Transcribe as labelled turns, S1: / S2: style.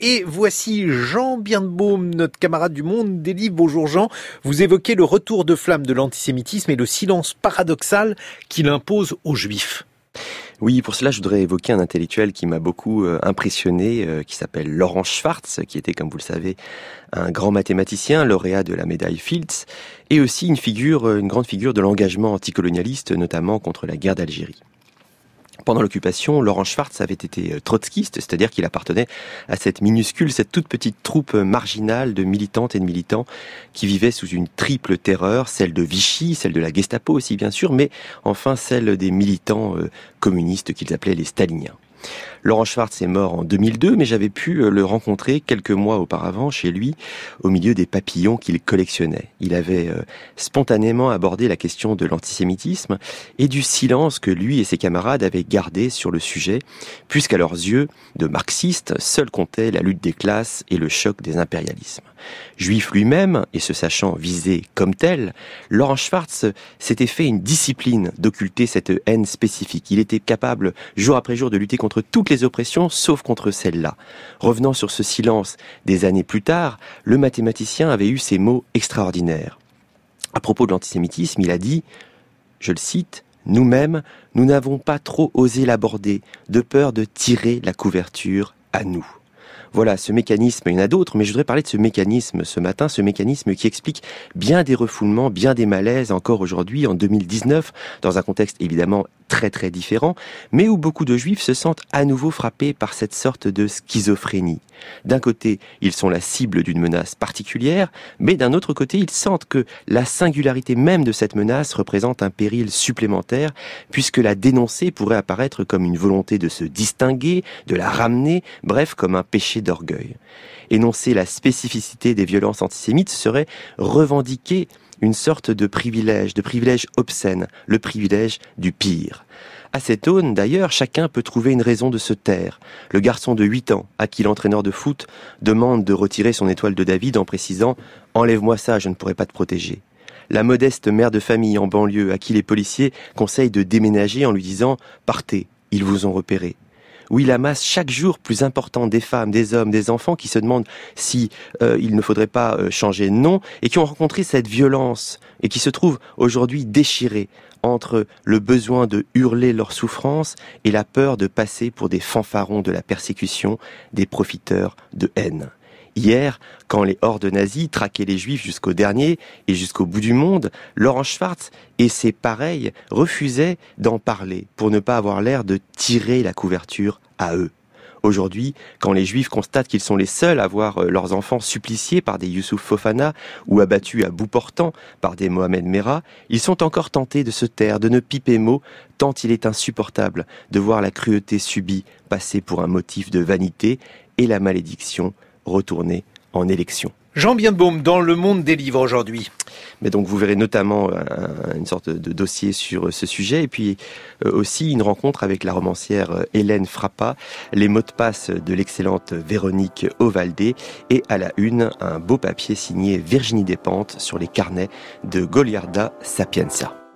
S1: Et voici Jean Bienbaume, notre camarade du monde des livres. Bonjour Jean, vous évoquez le retour de flamme de l'antisémitisme et le silence paradoxal qu'il impose aux juifs.
S2: Oui, pour cela, je voudrais évoquer un intellectuel qui m'a beaucoup euh, impressionné, euh, qui s'appelle Laurent Schwartz, qui était, comme vous le savez, un grand mathématicien, lauréat de la médaille Fields, et aussi une figure, une grande figure de l'engagement anticolonialiste, notamment contre la guerre d'Algérie. Pendant l'occupation, Laurent Schwartz avait été euh, trotskiste, c'est-à-dire qu'il appartenait à cette minuscule, cette toute petite troupe marginale de militantes et de militants qui vivaient sous une triple terreur, celle de Vichy, celle de la Gestapo aussi bien sûr, mais enfin celle des militants euh, communistes qu'ils appelaient les staliniens. Laurent Schwartz est mort en 2002, mais j'avais pu euh, le rencontrer quelques mois auparavant chez lui, au milieu des papillons qu'il collectionnait. Il avait euh, spontanément abordé la question de l'antisémitisme et du silence que lui et ses camarades avaient gardé sur le sujet, puisqu'à leurs yeux, de marxistes, seul comptait la lutte des classes et le choc des impérialismes. Juif lui-même, et se sachant visé comme tel, Laurent Schwartz s'était fait une discipline d'occulter cette haine spécifique. Il était capable, jour après jour, de lutter contre toutes les oppressions, sauf contre celle-là. Revenant sur ce silence des années plus tard, le mathématicien avait eu ces mots extraordinaires. À propos de l'antisémitisme, il a dit, je le cite, nous-mêmes, nous n'avons pas trop osé l'aborder, de peur de tirer la couverture à nous. Voilà, ce mécanisme, il y en a d'autres, mais je voudrais parler de ce mécanisme ce matin, ce mécanisme qui explique bien des refoulements, bien des malaises encore aujourd'hui, en 2019, dans un contexte évidemment très très différent, mais où beaucoup de juifs se sentent à nouveau frappés par cette sorte de schizophrénie. D'un côté, ils sont la cible d'une menace particulière, mais d'un autre côté, ils sentent que la singularité même de cette menace représente un péril supplémentaire, puisque la dénoncer pourrait apparaître comme une volonté de se distinguer, de la ramener, bref, comme un péché d'orgueil. Énoncer la spécificité des violences antisémites serait revendiquer une sorte de privilège, de privilège obscène, le privilège du pire. À cette aune, d'ailleurs, chacun peut trouver une raison de se taire. Le garçon de 8 ans, à qui l'entraîneur de foot demande de retirer son étoile de David en précisant « Enlève-moi ça, je ne pourrai pas te protéger ». La modeste mère de famille en banlieue, à qui les policiers conseillent de déménager en lui disant « Partez, ils vous ont repéré » oui, la masse chaque jour plus importante des femmes, des hommes, des enfants qui se demandent si euh, il ne faudrait pas euh, changer de nom et qui ont rencontré cette violence et qui se trouvent aujourd'hui déchirés entre le besoin de hurler leur souffrance et la peur de passer pour des fanfarons de la persécution, des profiteurs de haine. Hier, quand les hordes nazies traquaient les juifs jusqu'au dernier et jusqu'au bout du monde, Laurent Schwartz et ses pareils refusaient d'en parler pour ne pas avoir l'air de tirer la couverture à eux. Aujourd'hui, quand les juifs constatent qu'ils sont les seuls à voir euh, leurs enfants suppliciés par des Youssouf Fofana ou abattus à bout portant par des Mohamed Merah, ils sont encore tentés de se taire, de ne piper mot, tant il est insupportable de voir la cruauté subie passer pour un motif de vanité et la malédiction retourner en élection.
S1: Jean Bienbaume dans le monde des livres aujourd'hui.
S2: Mais donc vous verrez notamment une sorte de dossier sur ce sujet et puis euh, aussi une rencontre avec la romancière euh, Hélène Frappa, les mots de passe de l'excellente Véronique Ovaldé et à la une un beau papier signé Virginie Despentes sur les carnets de Goliarda Sapienza.